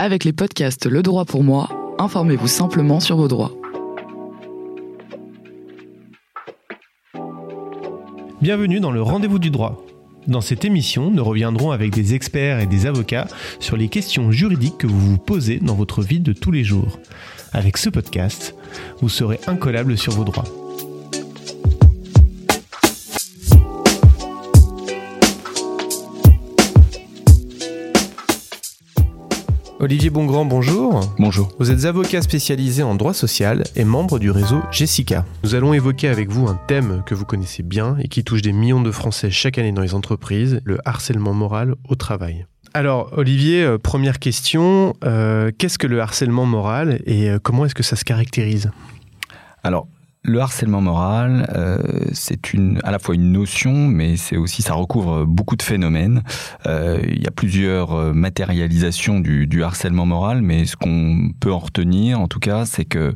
Avec les podcasts Le droit pour moi, informez-vous simplement sur vos droits. Bienvenue dans le Rendez-vous du droit. Dans cette émission, nous reviendrons avec des experts et des avocats sur les questions juridiques que vous vous posez dans votre vie de tous les jours. Avec ce podcast, vous serez incollable sur vos droits. Olivier Bongrand, bonjour. Bonjour. Vous êtes avocat spécialisé en droit social et membre du réseau Jessica. Nous allons évoquer avec vous un thème que vous connaissez bien et qui touche des millions de Français chaque année dans les entreprises, le harcèlement moral au travail. Alors Olivier, euh, première question, euh, qu'est-ce que le harcèlement moral et euh, comment est-ce que ça se caractérise? Alors, le harcèlement moral, euh, c'est une, à la fois une notion, mais c'est aussi, ça recouvre beaucoup de phénomènes. Euh, il y a plusieurs euh, matérialisations du, du, harcèlement moral, mais ce qu'on peut en retenir, en tout cas, c'est que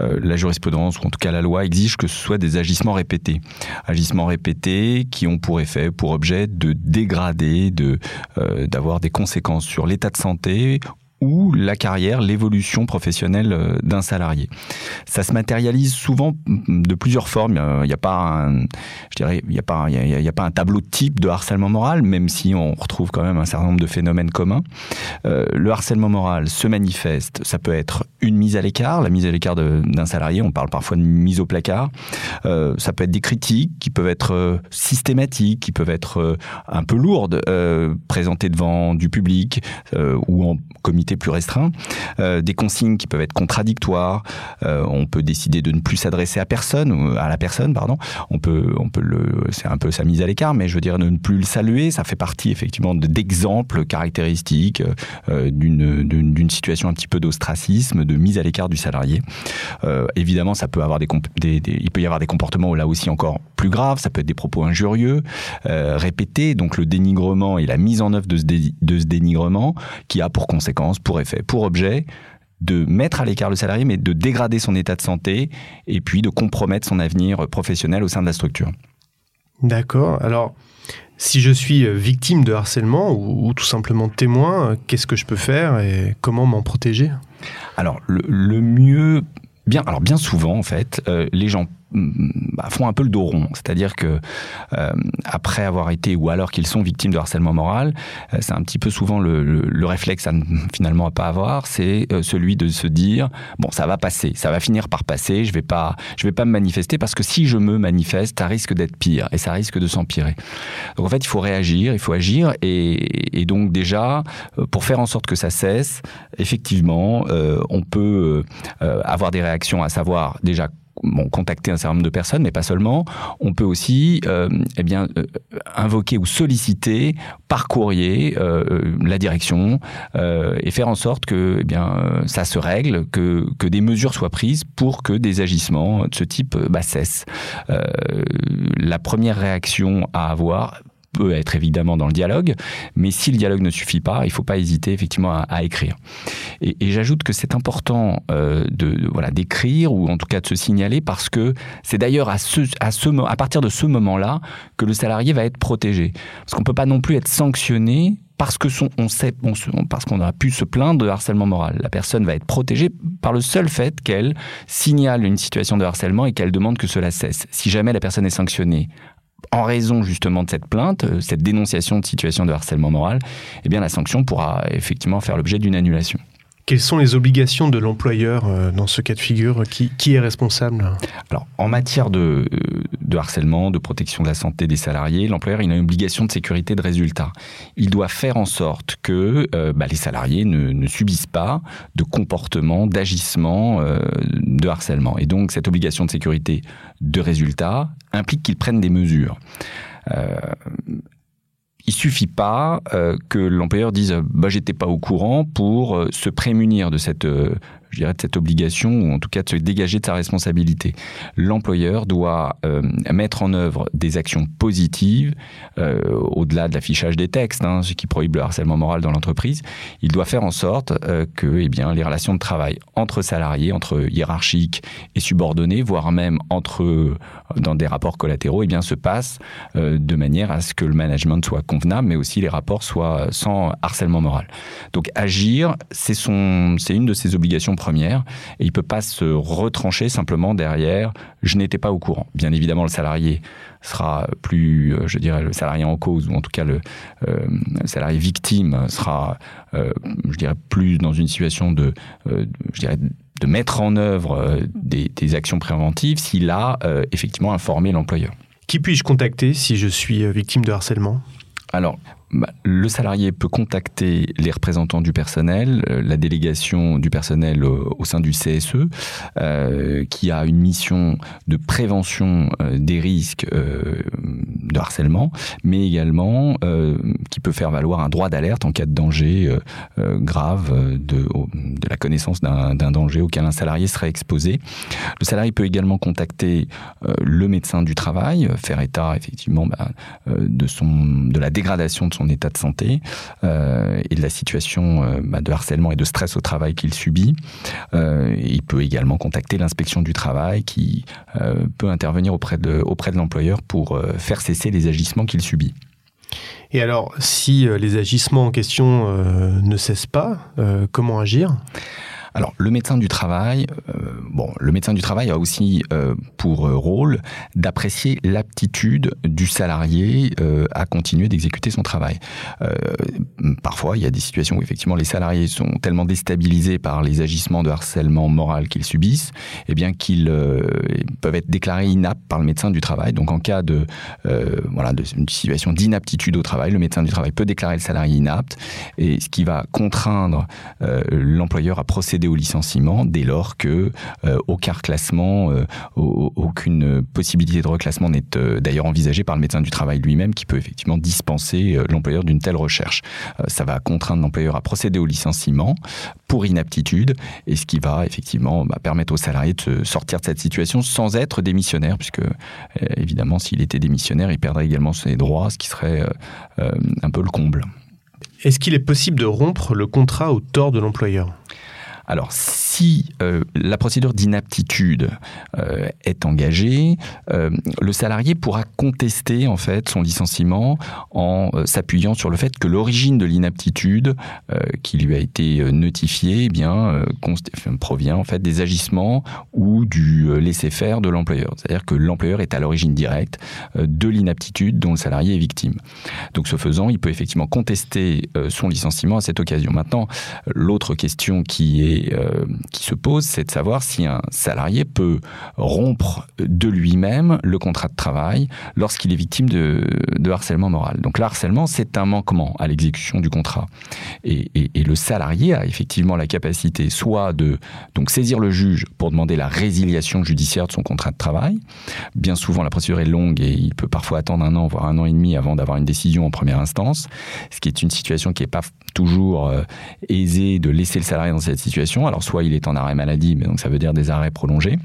la jurisprudence, ou en tout cas la loi, exige que ce soit des agissements répétés. Agissements répétés qui ont pour effet, pour objet de dégrader, de, d'avoir des conséquences sur l'état de santé ou la carrière, l'évolution professionnelle euh, d'un salarié. Ça se matérialise souvent de plusieurs formes. Il n'y a pas un, a a, pas un tableau type de harcèlement moral, même si on retrouve quand même un certain nombre de phénomènes communs. Euh, le harcèlement moral se manifeste. Ça peut être une mise à l'écart, la mise à l'écart d'un salarié. On parle parfois de mise au placard. Euh, ça peut être des critiques qui peuvent être systématiques, qui peuvent être un peu lourdes, présentées devant du public ou en comité plus restreint, euh, des consignes qui peuvent être contradictoires. Euh, on peut décider de ne plus s'adresser à personne, à la personne, pardon. On peut, on peut le, c'est un peu sa mise à l'écart, mais je veux dire de ne plus le saluer. Ça fait partie effectivement d'exemples caractéristiques euh, d'une, d'une situation un petit peu d'ostracisme, de mise à l'écart du salarié. Évidemment, ça peut avoir des, il peut y avoir des comportements là aussi encore plus graves. Ça peut être des propos injurieux, répétés, donc le dénigrement et la mise en œuvre de ce dénigrement qui a pour conséquence pour effet, pour objet de mettre à l'écart le salarié, mais de dégrader son état de santé et puis de compromettre son avenir professionnel au sein de la structure. D'accord. Alors, si je suis victime de harcèlement ou, ou tout simplement témoin, qu'est-ce que je peux faire et comment m'en protéger? Alors, le, le, mieux, bien, alors bien souvent en fait, euh, les gens bah, font un peu le dos rond. C'est-à-dire que euh, après avoir été ou alors qu'ils sont victimes de harcèlement moral, euh, c'est un petit peu souvent le, le, le réflexe à finalement à pas avoir, c'est euh, celui de se dire bon ça va passer, ça va finir par passer, je vais pas je vais pas me manifester parce que si je me manifeste, ça risque d'être pire et ça risque de s'empirer. Donc en fait il faut réagir, il faut agir et, et, donc déjà pour faire en sorte que ça cesse, effectivement euh, on peut euh, avoir des réactions à savoir déjà bon, contacter un certain nombre de personnes, mais pas seulement. On peut aussi euh, eh bien, euh, invoquer ou solliciter par courrier euh, la direction et faire en sorte que eh bien, ça se règle, que, que des mesures soient prises pour que des agissements de ce type bah, cessent. la première réaction à avoir peut être évidemment dans le dialogue, mais si le dialogue ne suffit pas, il ne faut pas hésiter effectivement à, écrire. Et, j'ajoute que c'est important euh, de, voilà d'écrire ou en tout cas de se signaler parce que c'est d'ailleurs à ce à ce à partir de ce moment-là que le salarié va être protégé. Parce qu'on peut pas non plus être sanctionné parce que son, on sait, on parce qu'on a pu se plaindre de harcèlement moral. La personne va être protégée par le seul fait qu'elle signale une situation de harcèlement et qu'elle demande que cela cesse. Si jamais la personne est sanctionnée en raison justement de cette plainte, euh, cette dénonciation de situation de harcèlement moral, eh bien la sanction pourra effectivement faire l'objet d'une annulation. Quelles sont les obligations de l'employeur euh, dans ce cas de figure qui, qui, est responsable? Alors, en matière de, de, harcèlement, de protection de la santé des salariés, l'employeur a une obligation de sécurité de résultat. Il doit faire en sorte que euh, bah, les salariés ne, ne, subissent pas de comportement, d'agissement euh, de harcèlement. Et donc, cette obligation de sécurité de résultat implique qu'ils prennent des mesures. Euh, il suffit pas euh, que l'employeur dise bah j'étais pas au courant pour euh, se prémunir de cette euh, je dirais, de cette obligation, ou en tout cas de se dégager de sa responsabilité. L'employeur doit euh, mettre en œuvre des actions positives, euh, au-delà de l'affichage des textes, hein, qui prohibe le harcèlement moral dans l'entreprise. Il doit faire en sorte euh, que eh bien, les relations de travail entre salariés, entre hiérarchiques et subordonnés, voire même entre dans des rapports collatéraux, eh bien, se passent de manière à ce que le management soit convenable, mais aussi les rapports soient sans harcèlement moral. Donc agir, c'est une de ses obligations premières, et il peut pas se retrancher simplement derrière. Je n'étais pas au courant. Bien évidemment, le salarié sera plus, euh, je dirais, le salarié en cause, ou en tout cas le, euh, salarié victime sera, euh, je dirais, plus dans une situation de, je dirais, de mettre en œuvre des, des actions préventives s'il a effectivement informé l'employeur. Qui puis-je contacter si je suis victime de harcèlement? Alors, bah, le salarié peut contacter les représentants du personnel, euh, la délégation du personnel au, sein du CSE, euh, qui a une mission de prévention euh, des risques de harcèlement, mais également qui peut faire valoir un droit d'alerte en cas de danger grave, de, la connaissance d'un danger auquel un salarié serait exposé. Le salarié peut également contacter le médecin du travail, faire état effectivement bah, de, la dégradation de état de santé euh, et de la situation euh, bah, de harcèlement et de stress au travail qu'il subit. Euh, il peut également contacter l'inspection du travail qui peut intervenir auprès de, auprès de l'employeur pour faire cesser les agissements qu'il subit. Et alors, si les agissements en question ne cessent pas, comment agir? Alors, le médecin du travail, euh, bon, le médecin du travail a aussi euh, pour euh, rôle d'apprécier l'aptitude du salarié à continuer d'exécuter son travail. parfois, il y a des situations où effectivement les salariés sont tellement déstabilisés par les agissements de harcèlement moral qu'ils subissent, eh bien qu'ils peuvent être déclarés inaptes par le médecin du travail. Donc, en cas de voilà d'une situation d'inaptitude au travail, le médecin du travail peut déclarer le salarié inapte, et ce qui va contraindre l'employeur à procéder au licenciement dès lors que euh, aucun reclassement, euh, aucune possibilité de reclassement n'est euh, d'ailleurs envisagée par le médecin du travail lui-même qui peut effectivement dispenser l'employeur d'une telle recherche. ça va contraindre l'employeur à procéder au licenciement pour inaptitude et ce qui va effectivement bah, permettre aux salariés de sortir de cette situation sans être démissionnaire puisque évidemment s'il était démissionnaire il perdrait également ses droits ce qui serait un peu le comble. Est-ce qu'il est possible de rompre le contrat au tort de l'employeur? Alors, si euh, la procédure d'inaptitude euh, est engagée, euh, le salarié pourra contester en fait son licenciement en s'appuyant sur le fait que l'origine de l'inaptitude qui lui a été notifiée eh provient en fait des agissements ou du laisser-faire de l'employeur. C'est-à-dire que l'employeur est à l'origine directe de l'inaptitude dont le salarié est victime. Donc, ce faisant, il peut effectivement contester son licenciement à cette occasion. Maintenant, l'autre question qui est euh, qui se pose, c'est de savoir si un salarié peut rompre de lui-même le contrat de travail lorsqu'il est victime de, harcèlement moral. Donc le harcèlement, c'est un manquement à l'exécution du contrat. Et, le salarié a effectivement la capacité soit de donc saisir le juge pour demander la résiliation judiciaire de son contrat de travail. Bien souvent, la procédure est longue et il peut parfois attendre un an, voire un an et demi avant d'avoir une décision en première instance, ce qui est une situation qui n'est pas toujours euh, aisée de laisser le salarié dans cette situation alors soit il est en arrêt maladie, mais donc ça veut dire des arrêts prolongés.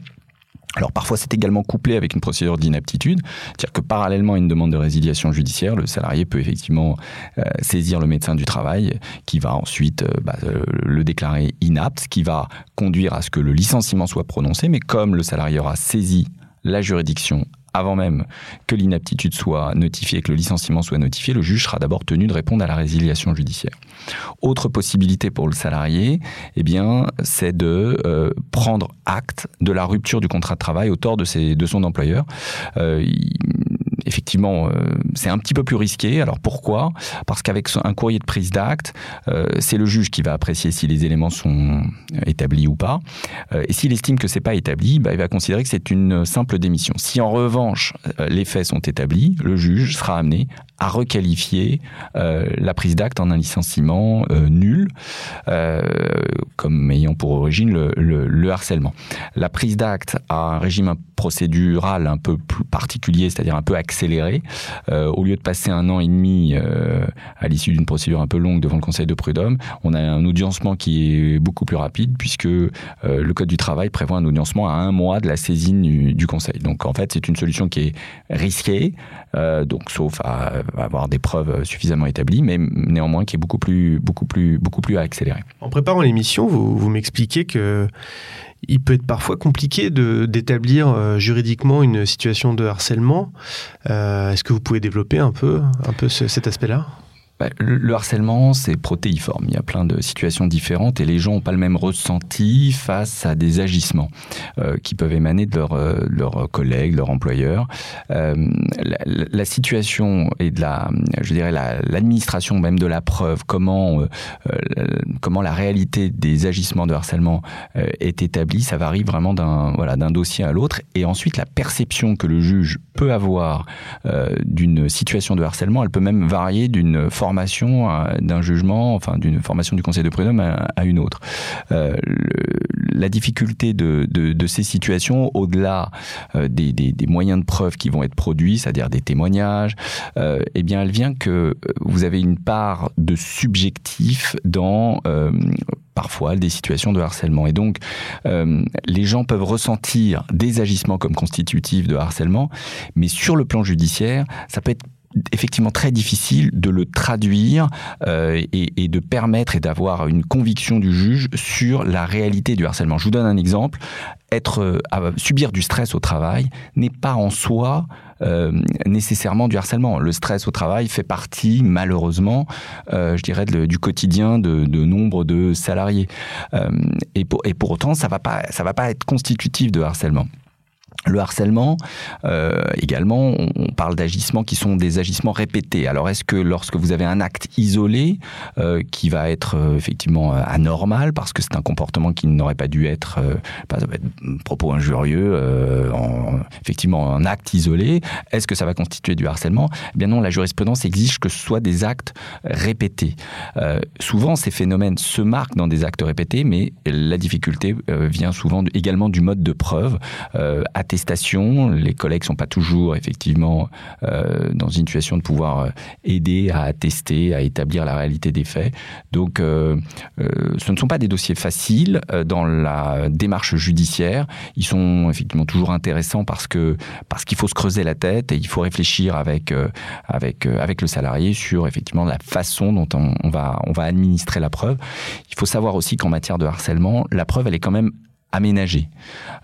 Alors parfois c'est également couplé avec une procédure d'inaptitude, c'est-à-dire que parallèlement à une demande de résiliation judiciaire, le salarié peut effectivement euh, saisir le médecin du travail qui va ensuite euh, bah, euh, le déclarer inapte, ce qui va conduire à ce que le licenciement soit prononcé, mais comme le salarié aura saisi la juridiction avant même que l'inaptitude soit notifiée, que le licenciement soit notifié, le juge sera d'abord tenu de répondre à la résiliation judiciaire. Autre possibilité pour le salarié, eh bien, c'est de euh, prendre acte de la rupture du contrat de travail au tort de, son employeur. Euh, effectivement, euh, c'est un petit peu plus risqué. Alors pourquoi? Parce qu'avec un courrier de prise d'acte, euh, c'est le juge qui va apprécier si les éléments sont établis ou pas. Euh, et s'il estime que c'est pas établi, bah, il va considérer que c'est une simple démission. Si en revanche les faits sont établis, le juge sera amené à requalifier la prise d'acte en un licenciement nul, comme ayant pour origine le, le harcèlement. La prise d'acte a un régime procédural un peu plus particulier, c'est-à-dire un peu accéléré. au lieu de passer un an et demi à l'issue d'une procédure un peu longue devant le Conseil de prud'homme, on a un audiencement qui est beaucoup plus rapide puisque le Code du travail prévoit un audiencement à un mois de la saisine du, Conseil. Donc en fait, c'est une solution qui est risquée, donc sauf à, avoir des preuves suffisamment établies, mais néanmoins qui est beaucoup plus, beaucoup plus, beaucoup plus accélérée. En préparant l'émission, vous, vous m'expliquez que il peut être parfois compliqué d'établir euh, juridiquement une situation de harcèlement. Euh, est-ce que vous pouvez développer un peu, cet aspect-là? Le, harcèlement, c'est protéiforme. Il y a plein de situations différentes et les gens n'ont pas le même ressenti face à des agissements euh, qui peuvent émaner de leurs euh, collègues, leurs employeurs. Euh, la, situation et de la, je dirais, l'administration même de la preuve, comment, comment la réalité des agissements de harcèlement est établie, ça varie vraiment d'un voilà, dossier à l'autre. Et ensuite, la perception que le juge peut avoir d'une situation de harcèlement, elle peut même varier d'une euh, d'un jugement, enfin d'une formation du Conseil de prud'homme à, une autre. Euh, la difficulté de, ces situations, au-delà euh, des, moyens de preuve qui vont être produits, c'est-à-dire des témoignages, eh bien, elle vient que vous avez une part de subjectif dans parfois des situations de harcèlement. Et donc, les gens peuvent ressentir des agissements comme constitutifs de harcèlement, mais sur le plan judiciaire, ça peut être effectivement très difficile de le traduire euh, et, de permettre et d'avoir une conviction du juge sur la réalité du harcèlement. Je vous donne un exemple. Être, euh, subir du stress au travail n'est pas en soi euh, nécessairement du harcèlement. Le stress au travail fait partie, malheureusement, je dirais, du quotidien de, de, nombre de salariés. et, pour, et pour autant, ça va pas, ça va pas être constitutif de harcèlement. Le harcèlement, euh, également, on parle d'agissements qui sont des agissements répétés. Alors, est-ce que lorsque vous avez un acte isolé euh, qui va être euh, effectivement anormal parce que c'est un comportement qui n'aurait pas dû être, propos injurieux, en, effectivement un acte isolé, est-ce que ça va constituer du harcèlement? Eh bien non, la jurisprudence exige que ce soit des actes répétés. souvent, ces phénomènes se marquent dans des actes répétés, mais la difficulté vient souvent également du mode de preuve. Les collègues sont pas toujours effectivement euh, dans une situation de pouvoir euh, aider à attester, à établir la réalité des faits. Donc, euh, ce ne sont pas des dossiers faciles dans la démarche judiciaire. Ils sont effectivement toujours intéressants parce que parce qu'il faut se creuser la tête et il faut réfléchir avec avec avec le salarié sur effectivement la façon dont on, on va on va administrer la preuve. Il faut savoir aussi qu'en matière de harcèlement, la preuve elle est quand même aménagé.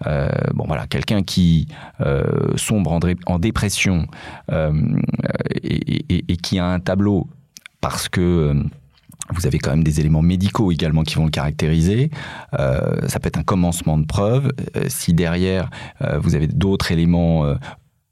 Euh, voilà, quelqu'un qui euh, sombre en, dépression euh, et, qui a un tableau parce que vous avez quand même des éléments médicaux également qui vont le caractériser. ça peut être un commencement de preuve. si derrière vous avez d'autres éléments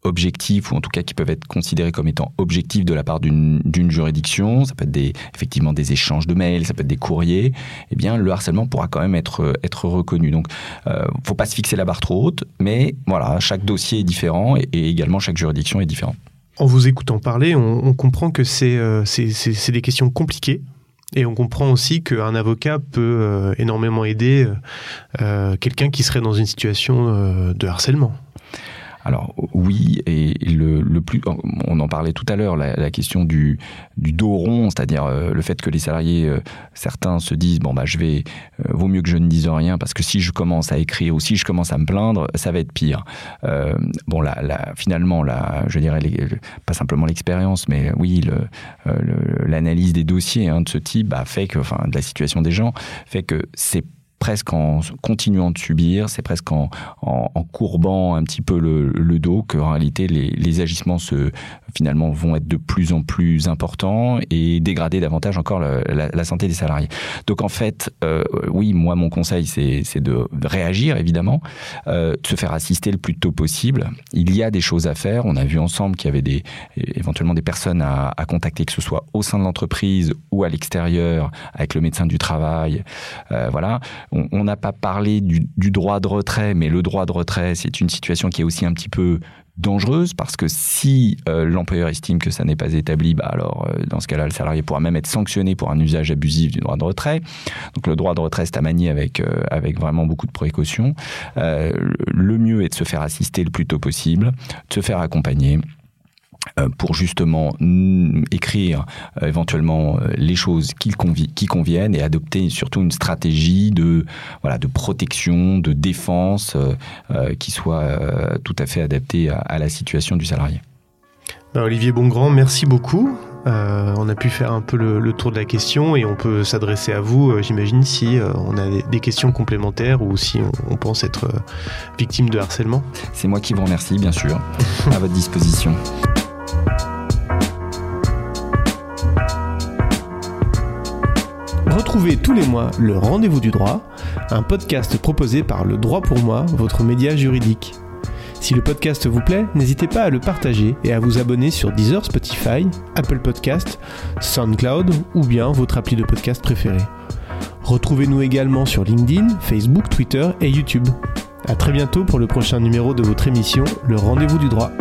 objectifs ou en tout cas qui peuvent être considérés comme étant objectifs de la part d'une juridiction, ça peut être des, effectivement des échanges de mails, ça peut être des courriers, eh bien le harcèlement pourra quand même être, être reconnu. Donc euh, faut pas se fixer la barre trop haute, mais voilà, chaque dossier est différent et, également chaque juridiction est différente. En vous écoutant parler, on, comprend que euh, c'est des questions compliquées, et on comprend aussi qu'un avocat peut euh, énormément aider euh, quelqu'un qui serait dans une situation de harcèlement. Alors oui, et le, plus, on en parlait tout à l'heure, la, question du, dos rond, c'est-à-dire euh, le fait que les salariés, euh, certains se disent bon bah je vais, euh, vaut mieux que je ne dise rien parce que si je commence à écrire ou si je commence à me plaindre, ça va être pire. bon là, finalement je dirais pas simplement l'expérience, mais oui l'analyse des dossiers hein, de ce type bah, fait que, enfin de la situation des gens, fait que c'est presque en continuant de subir, c'est presque en, en, courbant un petit peu le, le dos qu'en réalité les, les, agissements se, finalement vont être de plus en plus importants et dégrader davantage encore la, la, santé des salariés. Donc en fait, euh, oui, moi mon conseil c'est de, réagir évidemment, euh, de se faire assister le plus tôt possible. Il y a des choses à faire. On a vu ensemble qu'il y avait des éventuellement des personnes à, à contacter, que ce soit au sein de l'entreprise ou à l'extérieur avec le médecin du travail. Euh, voilà on n'a pas parlé du, droit de retrait, mais le droit de retrait, c'est une situation qui est aussi un petit peu dangereuse parce que si euh, l'employeur estime que ça n'est pas établi, bah alors euh, dans ce cas-là, le salarié pourra même être sanctionné pour un usage abusif du droit de retrait. Donc le droit de retrait, c'est à manier avec, euh, avec vraiment beaucoup de précautions. le mieux est de se faire assister le plus tôt possible, de se faire accompagner euh, pour justement écrire euh, éventuellement euh, les choses qui, qui, conviennent et adopter surtout une stratégie de, voilà, de protection, de défense qui soit tout à fait adaptée à, la situation du salarié. Ben, Olivier Bongrand, merci beaucoup. on a pu faire un peu le, tour de la question et on peut s'adresser à vous, j'imagine, si on a des, questions complémentaires ou si on, on pense être victime de harcèlement. C'est moi qui vous remercie, bien sûr, à votre disposition. Retrouvez tous les mois le Rendez-vous du droit, un podcast proposé par Le Droit pour moi, votre média juridique. Si le podcast vous plaît, n'hésitez pas à le partager et à vous abonner sur Deezer, Spotify, Apple Podcast, SoundCloud ou bien votre appli de podcast préféré. Retrouvez-nous également sur LinkedIn, Facebook, Twitter et YouTube. A très bientôt pour le prochain numéro de votre émission Le Rendez-vous du droit.